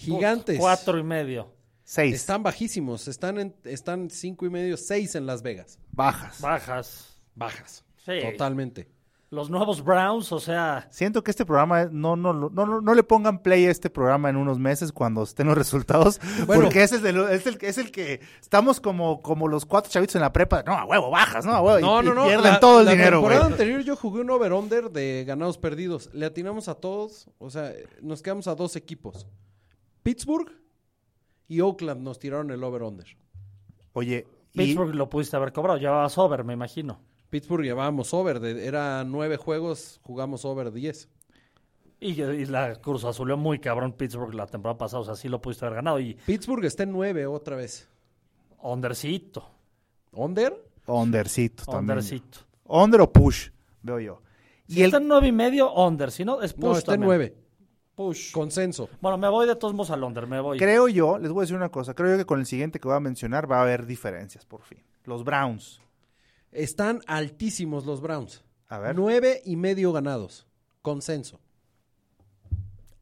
Gigantes. Cuatro y medio. seis, Están bajísimos. Están en, están cinco y medio, seis en Las Vegas. bajas. Bajas. Bajas. Sí. Totalmente. Los nuevos Browns, o sea, Siento que este programa, no, no, no, no, no le pongan play a este programa en unos meses cuando estén los resultados, Bueno. porque ese es, el, es el que estamos como, como los cuatro chavitos en la prepa. No, a huevo, bajas, no, a huevo. y- No, no, y no. Pierden la- todo el la dinero, güey. temporada anterior yo jugué un over-under de ganados perdidos. Le atinamos a todos. O sea, nos quedamos a dos equipos. Pittsburgh y Oakland nos tiraron el over-under. Oye, y Pittsburgh lo pudiste haber cobrado, llevabas over, me imagino. Pittsburgh llevábamos over. De, era nueve juegos, jugamos over 10. Y, y la Cruz Azulió muy cabrón Pittsburgh la temporada pasada, o sea, sí lo pudiste haber ganado. Y Pittsburgh está en nueve otra vez. undercito, ¿Under? undercito también. undercito. Under o push, veo yo. Y el, está en nueve y medio, under, si no, es push No, está en nueve. Push. Consenso. Bueno, me voy de todos modos al under, me voy. creo yo, les voy a decir una cosa, creo yo que con el siguiente que voy a mencionar va a haber diferencias, por fin. Los Browns. Están altísimos los Browns. A ver. Nueve y medio ganados. Consenso.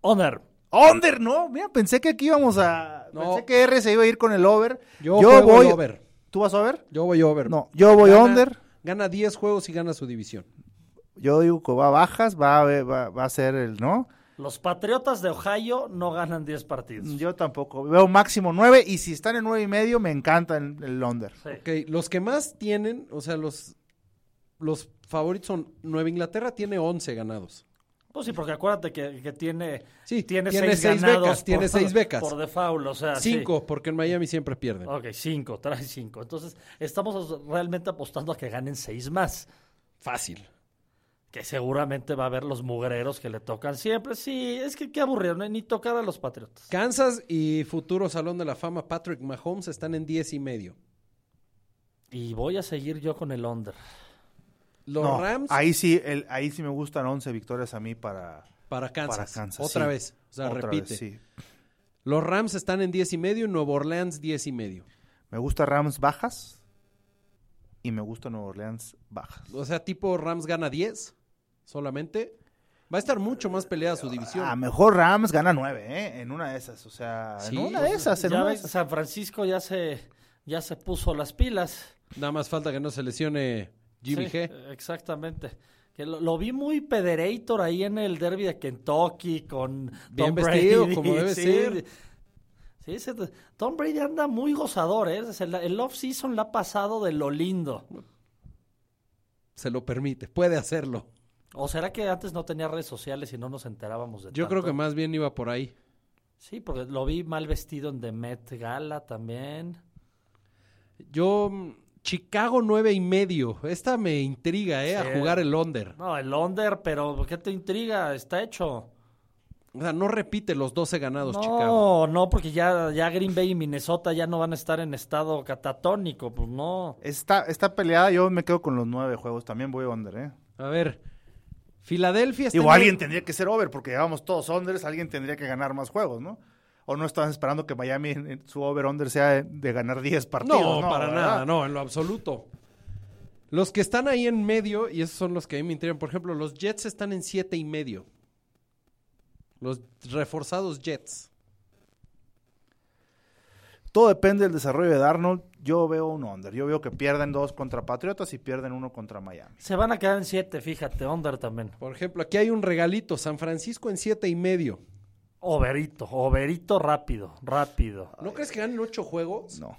Under. Under, no, mira, pensé que aquí íbamos a... No. Pensé que R se iba a ir con el over. Yo, juego voy... over. ¿Tú vas over? Yo voy over. No, yo voy Gana- under. Gana 10 juegos y gana su división. Yo digo que va a bajas, va a, va, va a ser el, ¿no? Los Patriotas de Ohio no ganan 10 partidos. Yo tampoco. Veo máximo nueve y si están en nueve y medio me encanta el, el under. Sí. Ok, los que más tienen, o sea, los, los favoritos son Nueva Inglaterra tiene 11 ganados. Pues sí, porque acuérdate que, que tiene, Sí, tiene, tiene seis, seis ganados becas, tiene por- seis becas. Por default, o sea, sí. 5, porque en Miami siempre pierden. Ok, cinco, trae cinco. Entonces, estamos realmente apostando a que ganen seis más. Fácil. Que seguramente va a haber los mugreros que le tocan siempre. Sí, es que qué aburrido, no ni tocar a los Patriotas. Kansas y futuro Salón de la Fama Patrick Mahomes están en 10 y medio. Y voy a seguir yo con el under. Los No, Rams Ahí sí, el, ahí sí me gustan 11 victorias a mí para, para Kansas. para Kansas. Otra sí. vez. O sea, Otra repite. vez, sí. Los Rams están en 10 y medio y Nueva Orleans 10 y medio. Me gusta Rams bajas y me gusta Nueva Orleans bajas. O sea, tipo Rams gana 10 solamente. Va a estar mucho más peleada su división. A mejor Rams gana 9, ¿eh? En una de esas, o sea, Sí, en una de esas, en Ya una de ves, esas. San Francisco ya se, ya se puso las pilas. Nada más falta que no se lesione Jimmy Sí, G. Exactamente. Que lo, lo vi muy pederator ahí en el derby de Kentucky con Bien Tom vestido, Brady. como debe sí. ser. Sí, ese- Tom Brady anda muy gozador, ¿eh? Es El, el off-season la ha pasado de lo lindo. Se lo permite, puede hacerlo. ¿O será que antes no tenía redes sociales y no nos enterábamos de Yo creo que más bien iba por ahí. Sí, porque lo vi mal vestido en The Met Gala también. Yo, mm, Chicago nueve y medio. Esta me intriga, ¿eh? Sí. A jugar el under. No, el under, pero ¿qué te intriga? Está hecho. O sea, no repite los 12 ganados Chicago. No, no, porque ya, ya Green Bay y Minnesota ya no van a estar en estado catatónico, pues no. Está, está peleada, yo me quedo con los 9 juegos, también voy under, ¿eh? A ver, Filadelfia está Digo, alguien tendría que ser over porque llevamos todos unders, alguien tendría que ganar más juegos, ¿no? O no estaban esperando que Miami en- su over-under sea de, de ganar 10 partidos. No, No, para ¿verdad? nada, no, en lo absoluto. Los que están ahí en medio, y esos son los que a mí me intrigan, por ejemplo, los Jets están en siete y medio. Los reforzados Jets. Todo depende del desarrollo de Darnold. Yo veo un under. Yo veo que pierden dos contra Patriotas y pierden uno contra Miami. Se van a quedar en siete, fíjate, under también. Por ejemplo, aquí hay un regalito, San Francisco en siete y medio. Overito, overito rápido, rápido. ¿No crees que ganen ocho juegos No,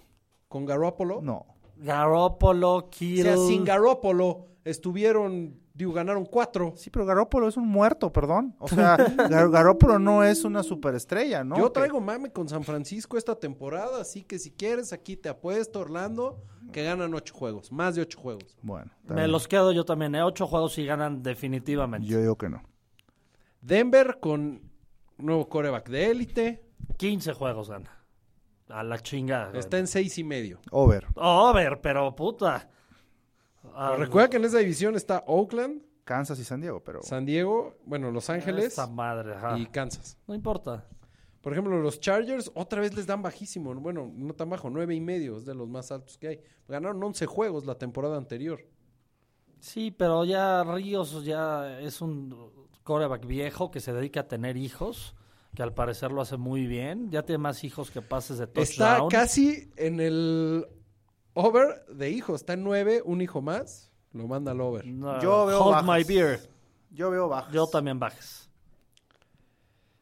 con Garoppolo? no. Garoppolo, O Kittle. sea, sin Garoppolo estuvieron, digo, ganaron cuatro. Sí, pero Garópolo es un muerto, perdón. O sea, Gar- Garópolo no es una superestrella, ¿no? Yo traigo mame con San Francisco esta temporada, así que si quieres, aquí te apuesto, Orlando, que ganan ocho juegos, más de ocho juegos. Bueno, está Me los quedo yo también, ¿eh? Ocho juegos y ganan definitivamente. yo digo que no. Denver con nuevo coreback de élite, 15 juegos gana. A la chingada. está en seis y medio. Over. Over, pero puta. Ah, Recuerda que en esa división está Oakland, Kansas y San Diego, pero... San Diego, bueno, Los Ángeles Esta madre, ajá. y Kansas. No importa. Por ejemplo, los Chargers otra vez les dan bajísimo, bueno, no tan bajo, nueve y medio, es de los más altos que hay. Ganaron 11 juegos la temporada anterior. Sí, pero ya Ríos ya es un coreback viejo que se dedica a tener hijos, que al parecer lo hace muy bien. Ya tiene más hijos que pases de Está touchdown. casi en el over de hijos, está en nueve, un hijo más. Lo manda al over. No, Yo veo Hold bajas. my beer. Yo veo bajas. Yo también bajas.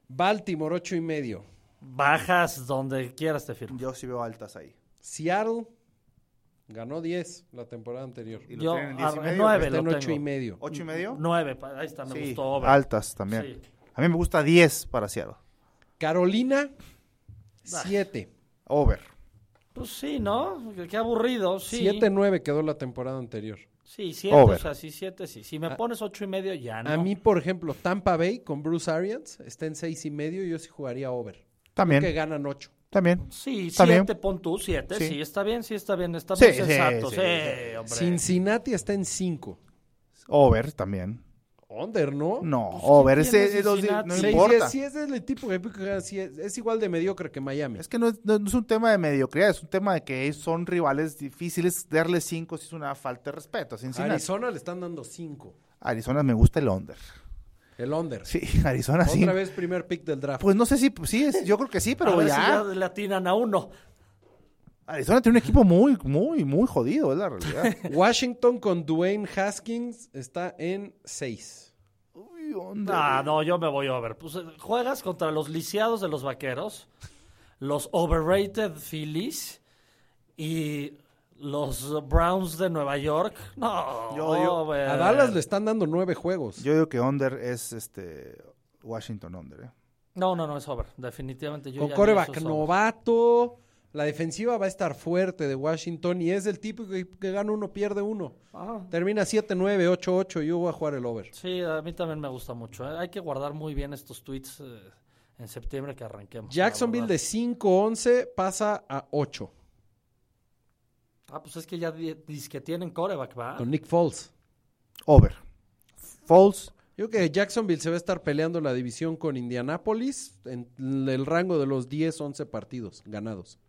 Baltimore, ocho y medio. Bajas donde quieras te firmo. Yo sí veo altas ahí. Seattle ganó 10 la temporada anterior. ¿Y lo Yo tienen en 10 y a- medio? nueve Está en lo ocho y tengo. medio. ¿Ocho y medio? Nueve, pa- ahí está, me Sí, gustó. over. altas también. Sí. A mí me gusta 10 para Seattle. Carolina, 7. Over. Pues sí, ¿no? Qué- aburrido, sí. 7-9 quedó la temporada anterior. Sí, siete, Over. o sea, sí, siete, sí. Si me pones ocho y medio, ya no. A mí, por ejemplo, Tampa Bay con Bruce Arians está en seis y medio. Yo sí jugaría over. También. Que ganan 8. También. Sí, También. siete, pon tú, siete, sí. Sí. está bien, sí, está bien, está Sí, muy sí, sensato, sí, sí, sí. hombre. Cincinnati está en 5. Over también. Under, ¿no? No, Pues, over. ¿quién tiene Ese, es los- Cincinnati? no Sí, sí, importa. es, sí, ese es el tipo que que- sí, es, es igual de mediocre que Miami. Es que no es, no es un tema de mediocridad, es un tema de que son rivales difíciles. Darle 5 si es una falta de respeto. a. Arizona le están dando 5. Arizona me gusta el under. El under. Sí, Arizona sí. Otra vez primer pick del draft. Pues no sé si, sí, es- yo creo que sí, A pero ver ya. si ya le atinan a uno. Arizona tiene un equipo muy, muy, muy jodido, es la realidad. Washington con Dwayne Haskins está en 6. Ah, no, yo me voy over. Pues eh, juegas contra los lisiados de los vaqueros, los overrated Phillies y los Browns de Nueva York. No, Yo- yo- over. A Dallas le están dando 9 juegos. Yo digo que under es este Washington under. ¿eh? No, no, no, es over. Definitivamente. Yo con coreback novato. La defensiva va a estar fuerte de Washington y es el tipo que, que gana uno, pierde uno. Ajá. Termina 7-9, 8-8 y yo voy a jugar el over. Sí, a mí también me gusta mucho. ¿eh? Hay que guardar muy bien estos tweets eh, en septiembre que arranquemos. Jacksonville de 5-11 pasa a 8 Ah, pues es que ya di- dice que tienen coreback, ¿va? con Nick Foles. Over. False. Yo creo que Jacksonville se va a estar peleando la división con Indianapolis en el rango de los 10-11 partidos ganados.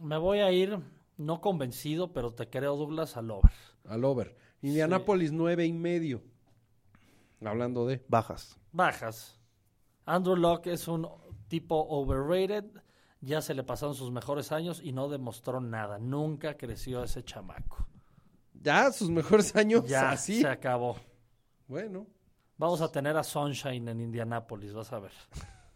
Me voy a ir, no convencido, pero te creo, Douglas, al over. Al over. Indianapolis 9 y medio. Hablando de. Bajas. Bajas. Andrew Locke es un tipo overrated. Ya se le pasaron sus mejores años y no demostró nada. Nunca creció ese chamaco. Ya, sus mejores años Ya así. se acabó. Bueno. Vamos a tener a Sunshine en Indianapolis, vas a ver.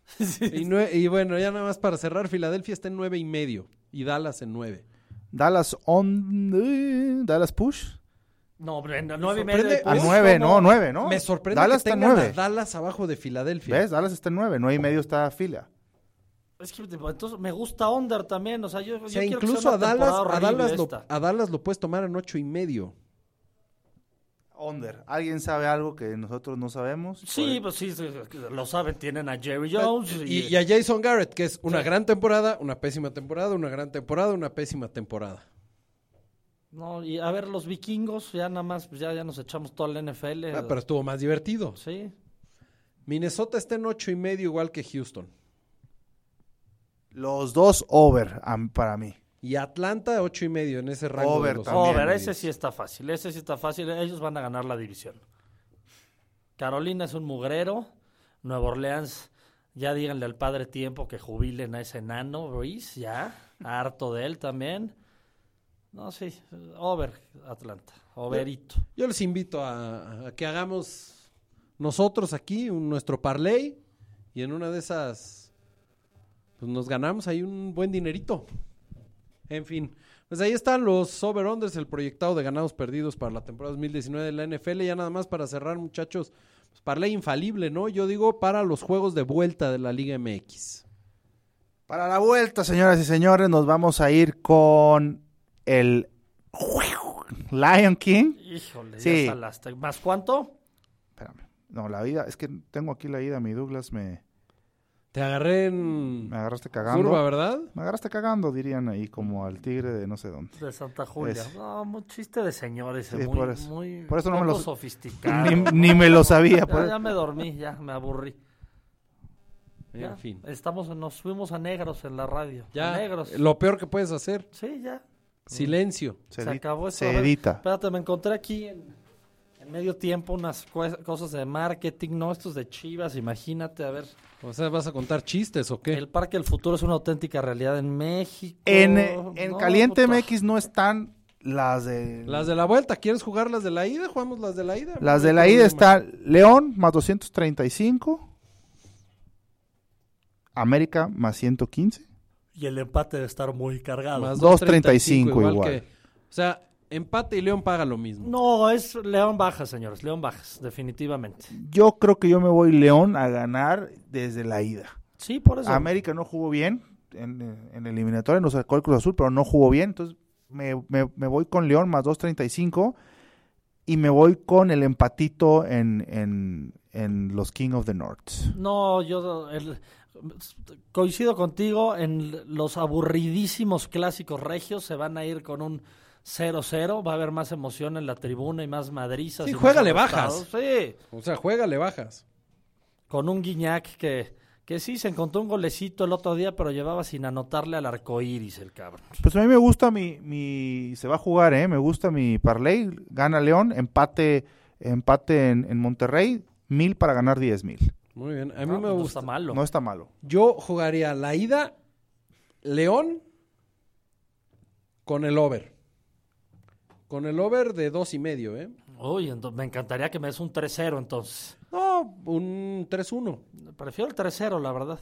Y, nue- y bueno, ya nada más para cerrar, Filadelfia está en 9 y medio. Y Dallas en 9. Dallas on. Dallas push. No, hombre, en nueve y sorprende- medio. de nueve, no, nueve, ¿no? Me sorprende Dallas que está en tengan a nueve. Dallas abajo de Filadelfia. ¿Ves? Dallas está en nueve. Nueve y medio está fila. Es que tipo, entonces me gusta under también. O sea, yo, O yo sea, quiero que incluso a Dallas, temporada a, Dallas lo, esta. a Dallas lo puedes tomar en 8 y medio. Under. ¿Alguien sabe algo que nosotros no sabemos? Sí, pues sí, sí, lo saben. Tienen a Jerry Jones. Y, y a Jason Garrett, que es una gran temporada, una pésima temporada, una gran temporada, una pésima temporada. No, y a ver, los vikingos, ya nada más, pues ya, ya nos echamos toda la NFL. Ah, pero estuvo más divertido. Sí. Minnesota está en 8 y medio, igual que Houston. Los dos over am- para mí. Y Atlanta, 8 y medio en ese rango. Over de los también. Over, ese sí está fácil. Ese sí está fácil. Ellos van a ganar la división. Carolina es un mugrero. Nueva Orleans, ya díganle al padre tiempo que jubilen a ese enano, Ruiz, ya. Harto de él también. No, sí. Over, Atlanta. Overito. Yo les invito a, a que hagamos nosotros aquí un- nuestro parlay y en una de esas pues nos ganamos ahí un buen dinerito. En fin, pues ahí están los over-unders, el proyectado de ganados perdidos para la temporada 2019 de la NFL. Ya nada más para cerrar, muchachos, pues parlay infalible, ¿no? Yo digo para los juegos de vuelta de la Liga MX. Para la vuelta, señoras y señores, nos vamos a ir con el Lion King. Híjole, Sí. ya salaste. ¿Más cuánto? Espérame. No, la ida, es que tengo aquí la ida, mi Douglas, me, Te agarré en me agarraste cagando. curva, ¿verdad? Me agarraste cagando, dirían ahí, como al tigre de no sé dónde. De Santa Julia. Es- No, muy chiste de señores. Sí, muy, por eso. muy Por eso no me lo- sofisticado. Ni, ni me lo sabía. Ya, por- ya me dormí, ya me aburrí. Ya, En fin. Estamos, nos fuimos a negros en la radio. Ya, A negros. lo peor que puedes hacer, Sí, ya. silencio. se, acabó esto. se edita. Espérate, me encontré aquí en, en medio tiempo unas cosas de marketing, no estos de Chivas, imagínate, a ver. O sea, ¿vas a contar chistes o qué? El Parque del Futuro es una auténtica realidad en México. En, en No, Caliente. MX no están Las de... Las de la vuelta, ¿quieres jugar las de la ida? Jugamos las de la ida. Las de la ida está León más 235. América más 115. Y el empate debe estar muy cargado. Más 2.35 igual. igual. que- o sea, empate y León paga lo mismo. No, es León Bajas, señores. León Bajas, definitivamente. Yo creo que yo me voy León a ganar desde la ida. Sí, por eso. América no jugó bien en, en el eliminatorio, nos sacó el Cruz Azul, pero no jugó bien. Entonces me, me- me voy con León más 2.35 y me voy con el empatito en, en, en los King of the North. No, yo el- coincido contigo en los aburridísimos clásicos regios. Se van a ir con un 0-0. Va a haber más emoción en la tribuna y más madrizas. Sí, juégale bajas. Sí, O sea, juega, le bajas. con un Guiñac que, que sí se encontró un golecito el otro día, pero llevaba sin anotarle al arco iris el cabrón. Pues a mí me gusta mi, mi se va a jugar, ¿eh? Me gusta mi parlay. Gana León, empate, empate en, en Monterrey, mil para ganar diez mil. Muy bien. A mí No, me no gusta. está malo. No está malo. Yo jugaría la ida León con el over. Con el over de dos y medio, ¿eh? Uy, me encantaría que me des un 3-0 entonces. No, un 3-1. Prefiero el 3-0, la verdad.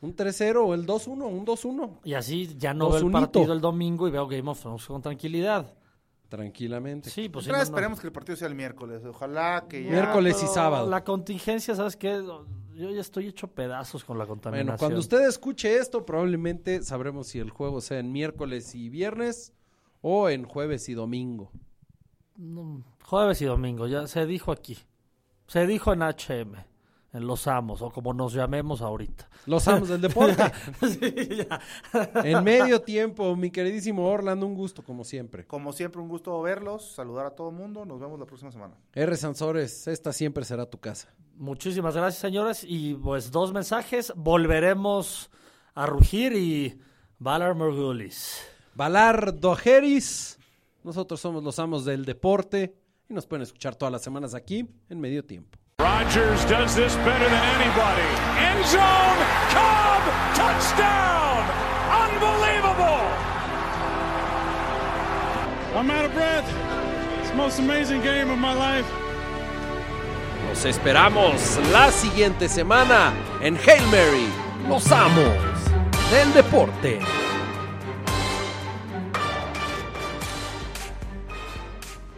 Un 3-0 o el 2-1, un 2-1. Y así ya no veo el partido el domingo y veo Game of Thrones con tranquilidad. Tranquilamente. Sí, pues Otra vez no- no. esperemos que el partido sea el miércoles. Ojalá que ya. Miércoles y sábado. La contingencia, ¿sabes qué? Yo ya estoy hecho pedazos con la contaminación. Bueno, cuando usted escuche esto, probablemente sabremos si el juego sea en miércoles y viernes o en jueves y domingo. No, jueves y domingo, ya se dijo aquí. Se dijo en HM, en Los Amos, o como nos llamemos ahorita. Los amos del deporte. Sí, ya. en medio tiempo, mi queridísimo Orlando, un gusto como siempre. Como siempre, un gusto verlos, saludar a todo el mundo. Nos vemos la próxima semana. R. Sansores, esta siempre será tu casa. Muchísimas gracias, señores. Y pues dos mensajes. Volveremos a rugir y Valar Morgulis. Valar Dojeris. Nosotros somos los amos del deporte y nos pueden escuchar todas las semanas aquí en medio tiempo. Rodgers does this better than anybody. End zone, Cobb, touchdown! Unbelievable! I'm out of breath. It's the most amazing game of my life. Nos esperamos la siguiente semana en Hail Mary, los amos del deporte.